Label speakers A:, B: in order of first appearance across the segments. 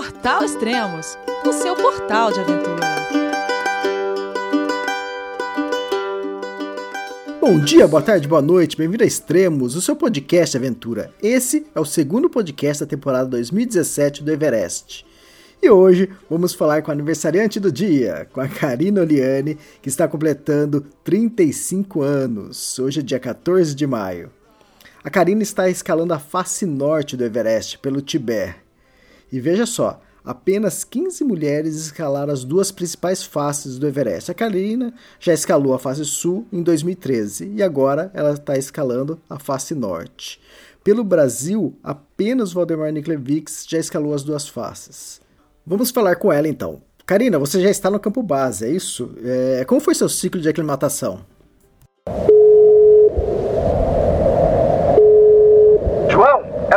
A: Portal Extremos, o seu portal de aventura.
B: Bom dia, boa tarde, boa noite, bem-vindo a Extremos, o seu podcast de aventura. Esse é o segundo podcast da temporada 2017 do Everest. E hoje vamos falar com a aniversariante do dia, com a Karina Oliane, que está completando 35 anos. Hoje é dia 14 de maio. A Karina está escalando a face norte do Everest, pelo Tibete. E veja só, apenas 15 mulheres escalaram as duas principais faces do Everest. A Karina já escalou a face sul em 2013 e agora ela está escalando a face norte. Pelo Brasil, apenas Valdemar Niklevics já escalou as duas faces. Vamos falar com ela então. Karina, você já está no campo base, é isso? É, como foi seu ciclo de aclimatação?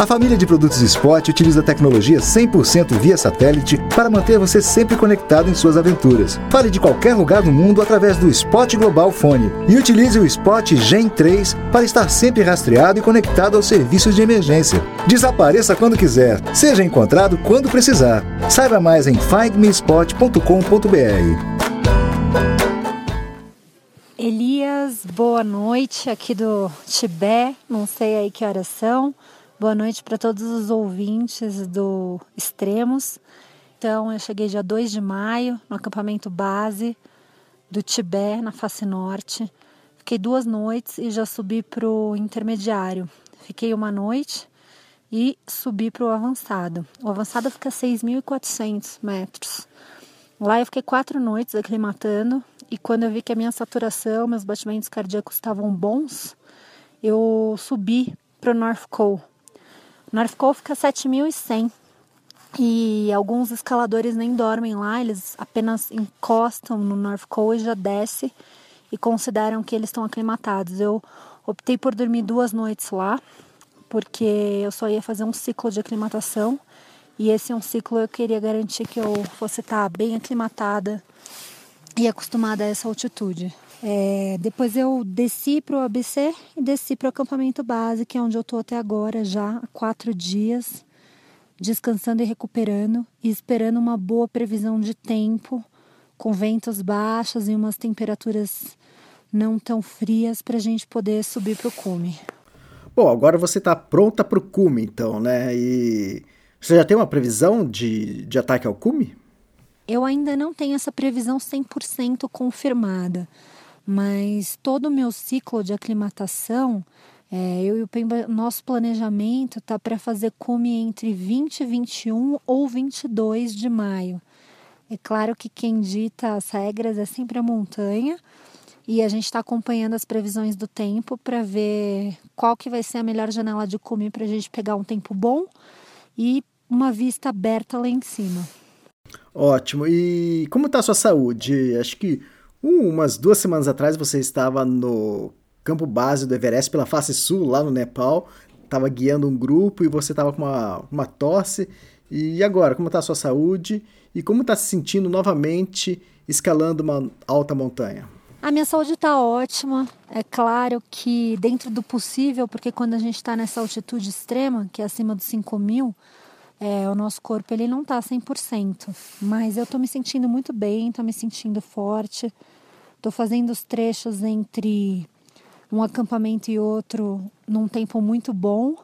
C: A família de produtos Spot utiliza tecnologia 100% via satélite para manter você sempre conectado em suas aventuras. Fale de qualquer lugar do mundo através do Spot Global Fone e utilize o Spot Gen 3 para estar sempre rastreado e conectado aos serviços de emergência. Desapareça quando quiser, seja encontrado quando precisar. Saiba mais em findmespot.com.br.
D: Elias, boa noite aqui do Tibete, não sei aí que horas são. Boa noite para todos os ouvintes do Extremos. Então, eu cheguei dia 2 de maio no acampamento base do Tibete, na face norte. Fiquei duas noites e já subi para o intermediário. Fiquei uma noite e subi para o avançado. O avançado fica a 6.400 metros. Lá eu fiquei quatro noites aclimatando e quando eu vi que a minha saturação, meus batimentos cardíacos estavam bons, eu subi para o North Col North Cove fica 7.100 e alguns escaladores nem dormem lá, eles apenas encostam no North Cove e já desce e consideram que eles estão aclimatados. Eu optei por dormir duas noites lá, porque eu só ia fazer um ciclo de aclimatação e esse é um ciclo eu queria garantir que eu fosse estar bem aclimatada e acostumada a essa altitude. É, depois eu desci para o ABC e desci para o acampamento base, que é onde eu estou até agora, já há quatro dias, descansando e recuperando e esperando uma boa previsão de tempo, com ventos baixos e umas temperaturas não tão frias para a gente poder subir para o cume.
B: Bom, agora você está pronta para o cume, então, né? E você já tem uma previsão de, de ataque ao cume?
D: Eu ainda não tenho essa previsão 100% confirmada mas todo o meu ciclo de aclimatação, é, eu e o Pemba, nosso planejamento tá para fazer cume entre 20, 21 ou 22 de maio. É claro que quem dita as regras é sempre a montanha e a gente está acompanhando as previsões do tempo para ver qual que vai ser a melhor janela de cume para a gente pegar um tempo bom e uma vista aberta lá em cima.
B: Ótimo. E como está a sua saúde? Acho que umas duas semanas atrás você estava no campo base do Everest pela face sul, lá no Nepal. Estava guiando um grupo e você estava com uma, uma tosse. E agora, como está a sua saúde? E como está se sentindo novamente escalando uma alta montanha?
D: A minha saúde está ótima. É claro que dentro do possível, porque quando a gente está nessa altitude extrema, que é acima dos 5 mil, é, o nosso corpo ele não está 100%. Mas eu estou me sentindo muito bem, estou me sentindo forte. Estou fazendo os trechos entre um acampamento e outro num tempo muito bom.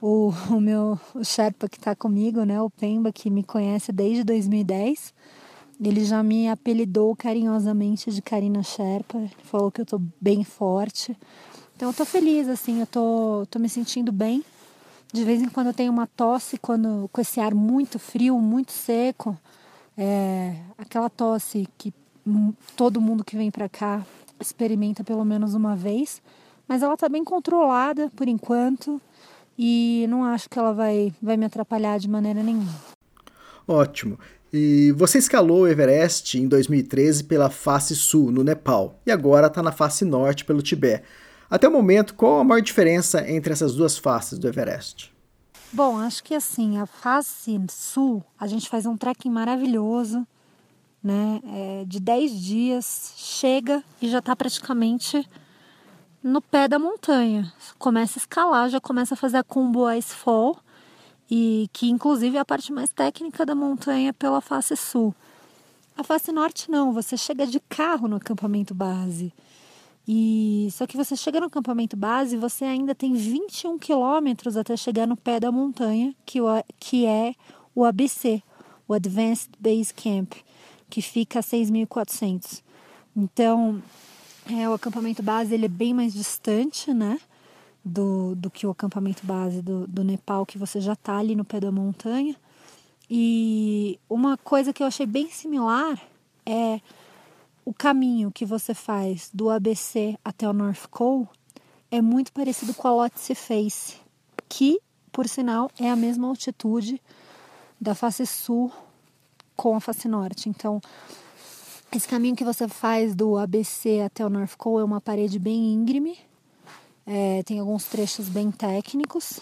D: O, o meu o Sherpa que está comigo, né, o Pemba, que me conhece desde 2010, ele já me apelidou carinhosamente de Karina Sherpa. Ele falou que eu estou bem forte. Então eu estou feliz, assim, eu tô, tô me sentindo bem. De vez em quando eu tenho uma tosse, quando com esse ar muito frio, muito seco, é, aquela tosse que todo mundo que vem para cá experimenta pelo menos uma vez, mas ela está bem controlada por enquanto e não acho que ela vai, vai me atrapalhar de maneira nenhuma.
B: Ótimo. E você escalou o Everest em 2013 pela face sul, no Nepal, e agora está na face norte, pelo Tibete. Até o momento, qual a maior diferença entre essas duas faces do Everest?
D: Bom, acho que assim, a face sul, a gente faz um trekking maravilhoso, né, é, de 10 dias, chega e já está praticamente no pé da montanha. Começa a escalar, já começa a fazer a combo Icefall, e que inclusive é a parte mais técnica da montanha pela face sul. A face norte não, você chega de carro no acampamento base. E só que você chega no acampamento base, você ainda tem 21 quilômetros até chegar no pé da montanha, que, o, que é o ABC, o Advanced Base Camp, que fica a 6.400. Então, é, o acampamento base ele é bem mais distante, né? Do, do que o acampamento base do, do Nepal, que você já está ali no pé da montanha. E uma coisa que eu achei bem similar é o caminho que você faz do ABC até o North Col é muito parecido com a Lhotse Face, que, por sinal, é a mesma altitude da face sul com a face norte. Então, esse caminho que você faz do ABC até o North Col é uma parede bem íngreme, é, tem alguns trechos bem técnicos,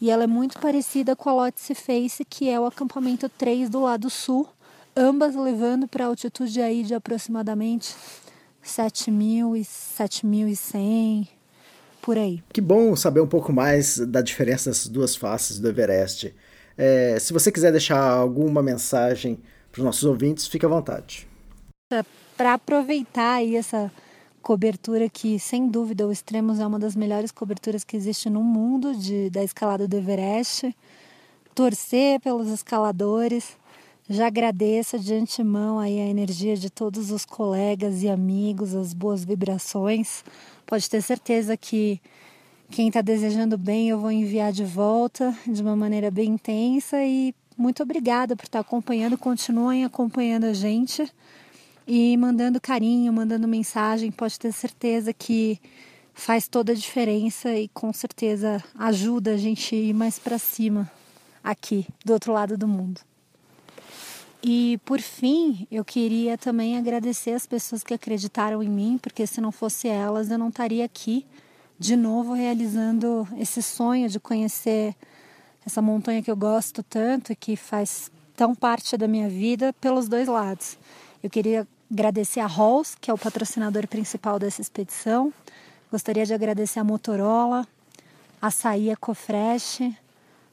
D: e ela é muito parecida com a Lhotse Face, que é o acampamento 3 do lado sul, ambas levando para altitude aí de aproximadamente 7.000 e 7.100 por aí.
B: Que bom saber um pouco mais da diferença das duas faces do Everest. É, se você quiser deixar alguma mensagem para os nossos ouvintes, fique à vontade.
D: Para aproveitar aí essa cobertura que, sem dúvida, o Extremos é uma das melhores coberturas que existe no mundo de, da escalada do Everest. Torcer pelos escaladores, já agradeço de antemão aí a energia de todos os colegas e amigos, as boas vibrações. Pode ter certeza que quem está desejando bem eu vou enviar de volta de uma maneira bem intensa e muito obrigada por estar acompanhando. Continuem acompanhando a gente e mandando carinho, mandando mensagem. Pode ter certeza que faz toda a diferença e com certeza ajuda a gente a ir mais para cima aqui do outro lado do mundo. E por fim, eu queria também agradecer as pessoas que acreditaram em mim, porque se não fosse elas, eu não estaria aqui de novo realizando esse sonho de conhecer essa montanha que eu gosto tanto e que faz tão parte da minha vida pelos dois lados. Eu queria agradecer a Halls, que é o patrocinador principal dessa expedição. Gostaria de agradecer a Motorola, a Açaí Ecofresh,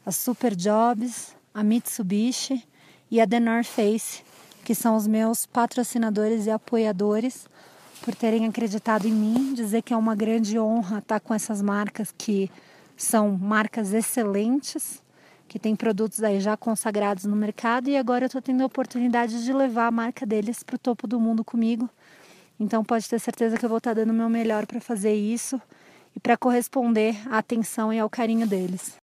D: a Super Jobs, a Mitsubishi e a The North Face, que são os meus patrocinadores e apoiadores, por terem acreditado em mim, dizer que é uma grande honra estar com essas marcas que são marcas excelentes, que têm produtos aí já consagrados no mercado e agora eu estou tendo a oportunidade de levar a marca deles para o topo do mundo comigo. Então pode ter certeza que eu vou estar dando o meu melhor para fazer isso e para corresponder à atenção e ao carinho deles.